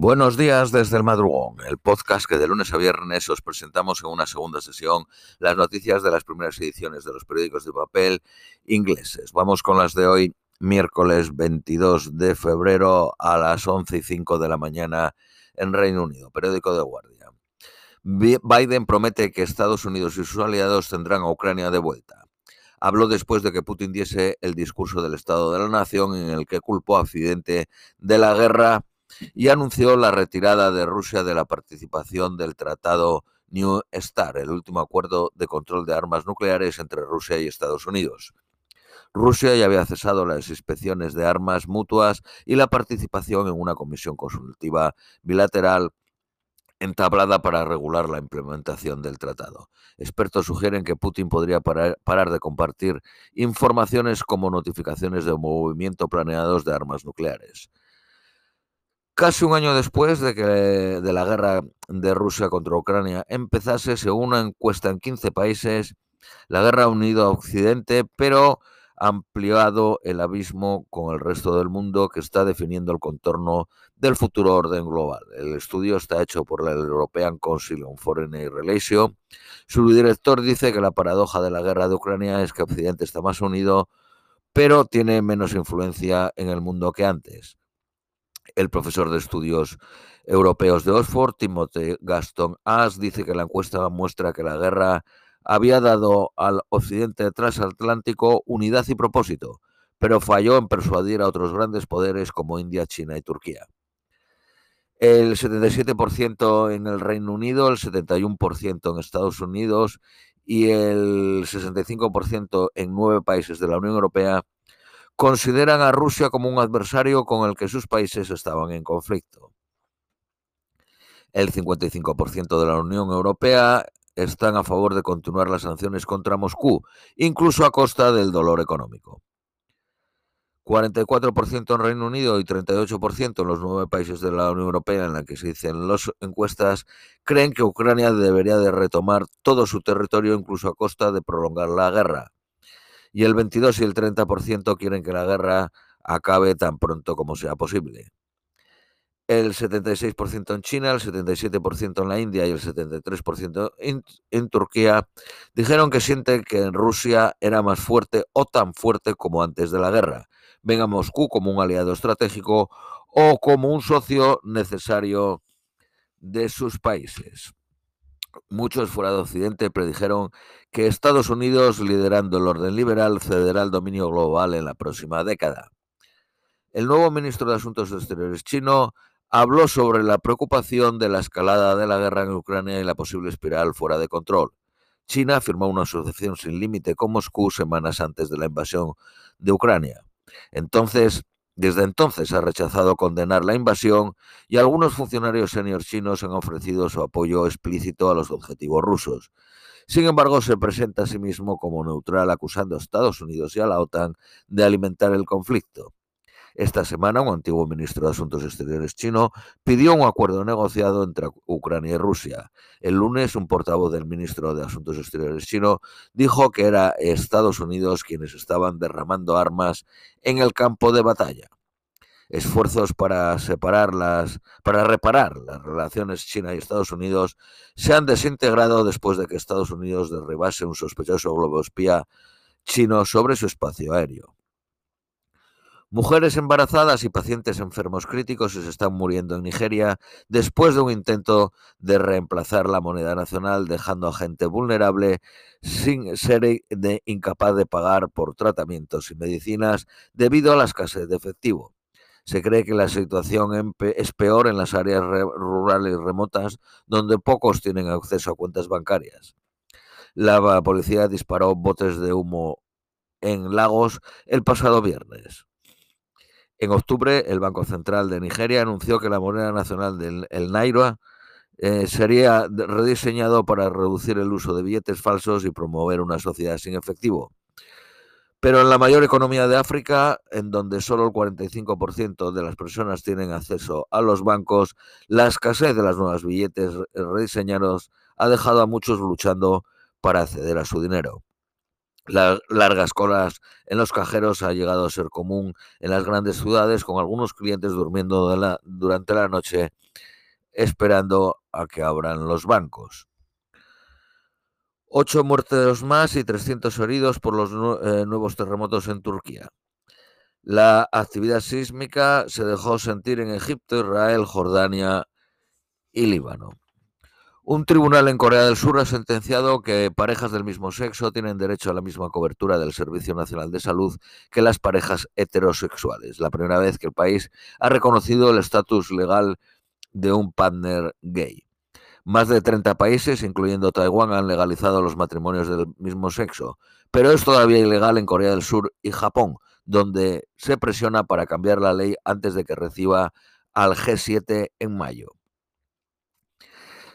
Buenos días desde el madrugón, el podcast que de lunes a viernes os presentamos en una segunda sesión las noticias de las primeras ediciones de los periódicos de papel ingleses. Vamos con las de hoy, miércoles 22 de febrero a las 11 y 5 de la mañana en Reino Unido, periódico de guardia. Biden promete que Estados Unidos y sus aliados tendrán a Ucrania de vuelta. Habló después de que Putin diese el discurso del Estado de la Nación en el que culpó a Occidente de la guerra y anunció la retirada de Rusia de la participación del Tratado New START, el último acuerdo de control de armas nucleares entre Rusia y Estados Unidos. Rusia ya había cesado las inspecciones de armas mutuas y la participación en una comisión consultiva bilateral entablada para regular la implementación del tratado. Expertos sugieren que Putin podría parar, de compartir informaciones como notificaciones de movimiento planeados de armas nucleares. Casi un año después de que de la guerra de Rusia contra Ucrania empezase, según una encuesta en 15 países, la guerra ha unido a Occidente, pero ha ampliado el abismo con el resto del mundo que está definiendo el contorno del futuro orden global. El estudio está hecho por la European Council on Foreign Relations. Su director dice que la paradoja de la guerra de Ucrania es que Occidente está más unido, pero tiene menos influencia en el mundo que antes el profesor de estudios europeos de Oxford, Timothy Gaston As, dice que la encuesta muestra que la guerra había dado al occidente transatlántico unidad y propósito, pero falló en persuadir a otros grandes poderes como India, China y Turquía. El 77% en el Reino Unido, el 71% en Estados Unidos y el 65% en nueve países de la Unión Europea consideran a Rusia como un adversario con el que sus países estaban en conflicto. El 55% de la Unión Europea están a favor de continuar las sanciones contra Moscú, incluso a costa del dolor económico. 44% en Reino Unido y 38% en los nueve países de la Unión Europea en la que se dicen las encuestas creen que Ucrania debería de retomar todo su territorio incluso a costa de prolongar la guerra y el 22 y el 30% quieren que la guerra acabe tan pronto como sea posible. El 76% en China, el 77% en la India y el 73% en, en, Turquía dijeron que sienten que Rusia era más fuerte o tan fuerte como antes de la guerra. Ven a Moscú como un aliado estratégico o como un socio necesario de sus países. Muchos fuera de Occidente predijeron que Estados Unidos, liderando el orden liberal, cederá el dominio global en la próxima década. El nuevo ministro de Asuntos Exteriores chino habló sobre la preocupación de la escalada de la guerra en Ucrania y la posible espiral fuera de control. China firmó una asociación sin límite con Moscú semanas antes de la invasión de Ucrania. Entonces, desde entonces ha rechazado condenar la invasión y algunos funcionarios senior chinos han ofrecido su apoyo explícito a los objetivos rusos. Sin embargo, se presenta a sí mismo como neutral acusando a Estados Unidos y a la OTAN de alimentar el conflicto. Esta semana, un antiguo ministro de Asuntos Exteriores chino pidió un acuerdo negociado entre Ucrania y Rusia. El lunes, un portavoz del ministro de Asuntos Exteriores chino dijo que era Estados Unidos quienes estaban derramando armas en el campo de batalla. Esfuerzos para para reparar las relaciones China y Estados Unidos se han desintegrado después de que Estados Unidos derribase un sospechoso globo espía chino sobre su espacio aéreo. Mujeres embarazadas y pacientes enfermos críticos se están muriendo en Nigeria después de un intento de reemplazar la moneda nacional, dejando a gente vulnerable sin ser incapaz de pagar por tratamientos y medicinas debido a la escasez de efectivo. Se cree que la situación es peor en las áreas rurales remotas, donde pocos tienen acceso a cuentas bancarias. La policía disparó botes de humo en Lagos el pasado viernes. En octubre, el Banco Central de Nigeria anunció que la moneda nacional del el Naira eh, sería rediseñado para reducir el uso de billetes falsos y promover una sociedad sin efectivo. Pero en la mayor economía de África, en donde solo el 45% de las personas tienen acceso a los bancos, la escasez de las nuevas billetes rediseñados ha dejado a muchos luchando para acceder a su dinero. Las largas colas en los cajeros ha llegado a ser común en las grandes ciudades, con algunos clientes durmiendo durante la noche esperando a que abran los bancos. Ocho muertos más y 300 heridos por los eh, nuevos terremotos en Turquía. La actividad sísmica se dejó sentir en Egipto, Israel, Jordania y Líbano. Un tribunal en Corea del Sur ha sentenciado que parejas del mismo sexo tienen derecho a la misma cobertura del Servicio Nacional de Salud que las parejas heterosexuales. La primera vez que el país ha reconocido el estatus legal de un partner gay. Más de 30 países, incluyendo Taiwán, han legalizado los matrimonios del mismo sexo, pero es todavía ilegal en Corea del Sur y Japón, donde se presiona para cambiar la ley antes de que reciba al G7 en mayo.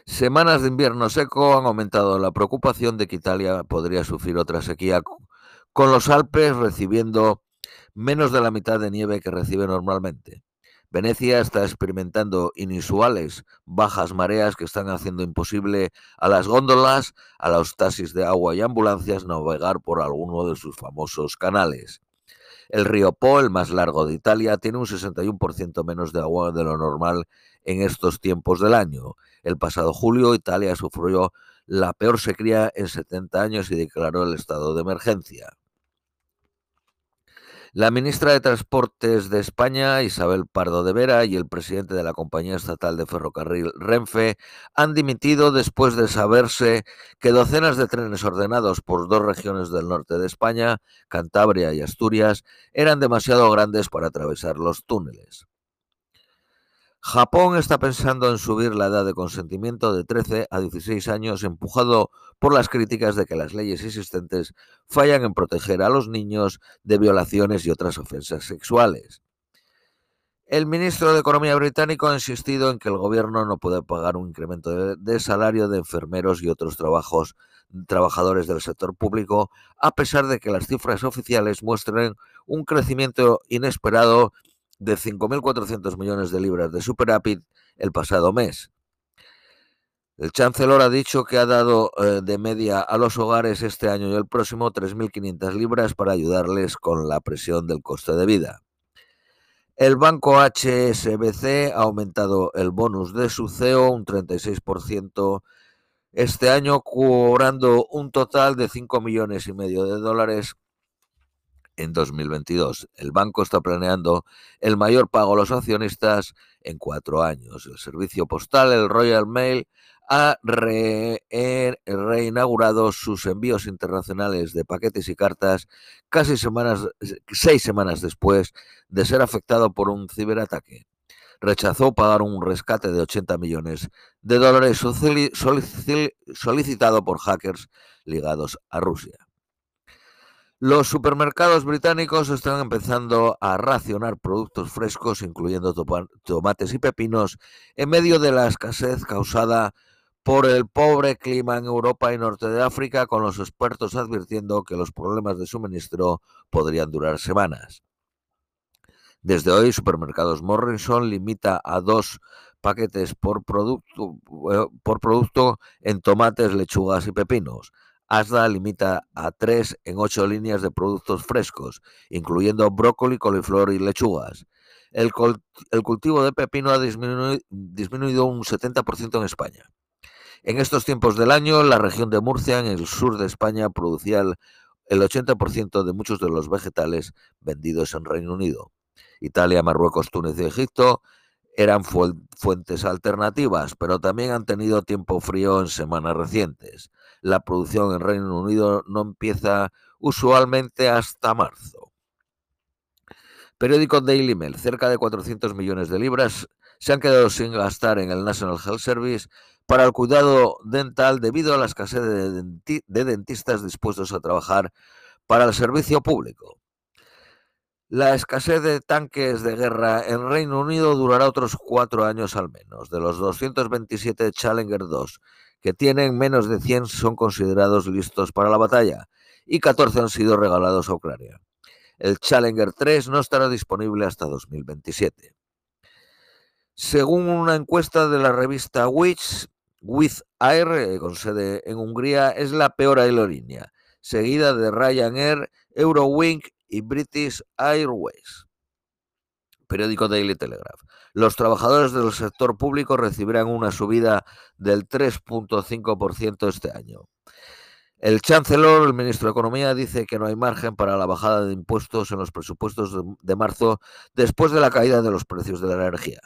Semanas de invierno seco han aumentado la preocupación de que Italia podría sufrir otra sequía, con los Alpes recibiendo menos de la mitad de nieve que recibe normalmente. Venecia está experimentando inusuales bajas mareas que están haciendo imposible a las góndolas, a los taxis de agua y ambulancias navegar por alguno de sus famosos canales. El río Po, el más largo de Italia, tiene un 61% menos de agua de lo normal en estos tiempos del año. El pasado julio, Italia sufrió la peor sequía en 70 años y declaró el estado de emergencia. La ministra de Transportes de España, Isabel Pardo de Vera, y el presidente de la compañía estatal de ferrocarril Renfe han dimitido después de saberse que docenas de trenes ordenados por dos regiones del norte de España, Cantabria y Asturias, eran demasiado grandes para atravesar los túneles. Japón está pensando en subir la edad de consentimiento de 13 a 16 años, empujado por las críticas de que las leyes existentes fallan en proteger a los niños de violaciones y otras ofensas sexuales. El ministro de Economía británico ha insistido en que el gobierno no puede pagar un incremento de, salario de enfermeros y otros trabajos, trabajadores del sector público, a pesar de que las cifras oficiales muestren un crecimiento inesperado de 5.400 millones de libras de superávit el pasado mes. El chancellor ha dicho que ha dado eh, de media a los hogares este año y el próximo 3.500 libras para ayudarles con la presión del coste de vida. El banco HSBC ha aumentado el bonus de su CEO un 36% este año, cobrando un total de 5 millones y medio de dólares en 2022. El banco está planeando el mayor pago a los accionistas en cuatro años. El servicio postal, el Royal Mail, ha eh, reinaugurado sus envíos internacionales de paquetes y cartas casi semanas, seis semanas después de ser afectado por un ciberataque. Rechazó pagar un rescate de 80 millones de dólares solicitado por hackers ligados a Rusia. Los supermercados británicos están empezando a racionar productos frescos, incluyendo tomates y pepinos, en medio de la escasez causada por el pobre clima en Europa y norte de África, con los expertos advirtiendo que los problemas de suministro podrían durar semanas. Desde hoy, Supermercados Morrison limita a dos paquetes por producto, eh, por producto en tomates, lechugas y pepinos. Asda limita a tres en ocho líneas de productos frescos, incluyendo brócoli, coliflor y lechugas. El, cultivo de pepino ha disminuido un 70% en España. En estos tiempos del año, la región de Murcia, en el sur de España, producía el, el 80% de muchos de los vegetales vendidos en Reino Unido. Italia, Marruecos, Túnez y Egipto eran fuentes alternativas, pero también han tenido tiempo frío en semanas recientes la producción en Reino Unido no empieza usualmente hasta marzo. Periódico Daily Mail, cerca de 400 millones de libras se han quedado sin gastar en el National Health Service para el cuidado dental debido a la escasez de, dentistas dispuestos a trabajar para el servicio público. La escasez de tanques de guerra en Reino Unido durará otros cuatro años al menos. De los 227 Challenger 2 que tienen menos de 100 son considerados listos para la batalla y 14 han sido regalados a Ucrania. El Challenger 3 no estará disponible hasta 2027. Según una encuesta de la revista Witch, With Air, eh, con sede en Hungría, es la peor aerolínea. seguida de Ryanair, Eurowing y British Airways. Periódico Daily Telegraph. Los trabajadores del sector público recibirán una subida del 3.5% este año. El chancellor, el ministro de Economía, dice que no hay margen para la bajada de impuestos en los presupuestos de, marzo después de la caída de los precios de la energía.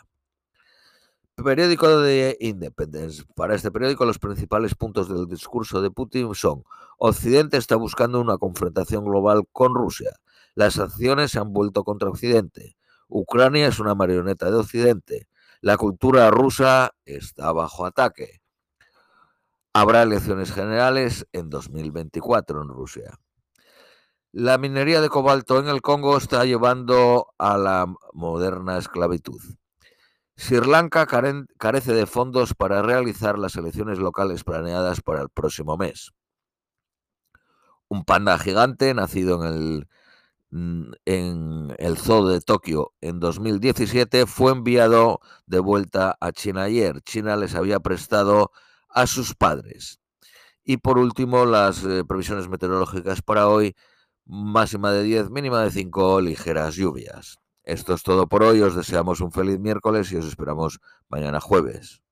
Periódico de Independence. Para este periódico los principales puntos del discurso de Putin son Occidente está buscando una confrontación global con Rusia. Las sanciones se han vuelto contra Occidente. Ucrania es una marioneta de Occidente. La cultura rusa está bajo ataque. Habrá elecciones generales en 2024 en Rusia. La minería de cobalto en el Congo está llevando a la moderna esclavitud. Sri Lanka carece de fondos para realizar las elecciones locales planeadas para el próximo mes. Un panda gigante nacido en el, en el zoo de Tokio en 2017 fue enviado de vuelta a China ayer. China les había prestado a sus padres. Y por último, las eh, previsiones meteorológicas para hoy, máxima de 10, mínima de 5, ligeras lluvias. Esto es todo por hoy, os deseamos un feliz miércoles y os esperamos mañana jueves.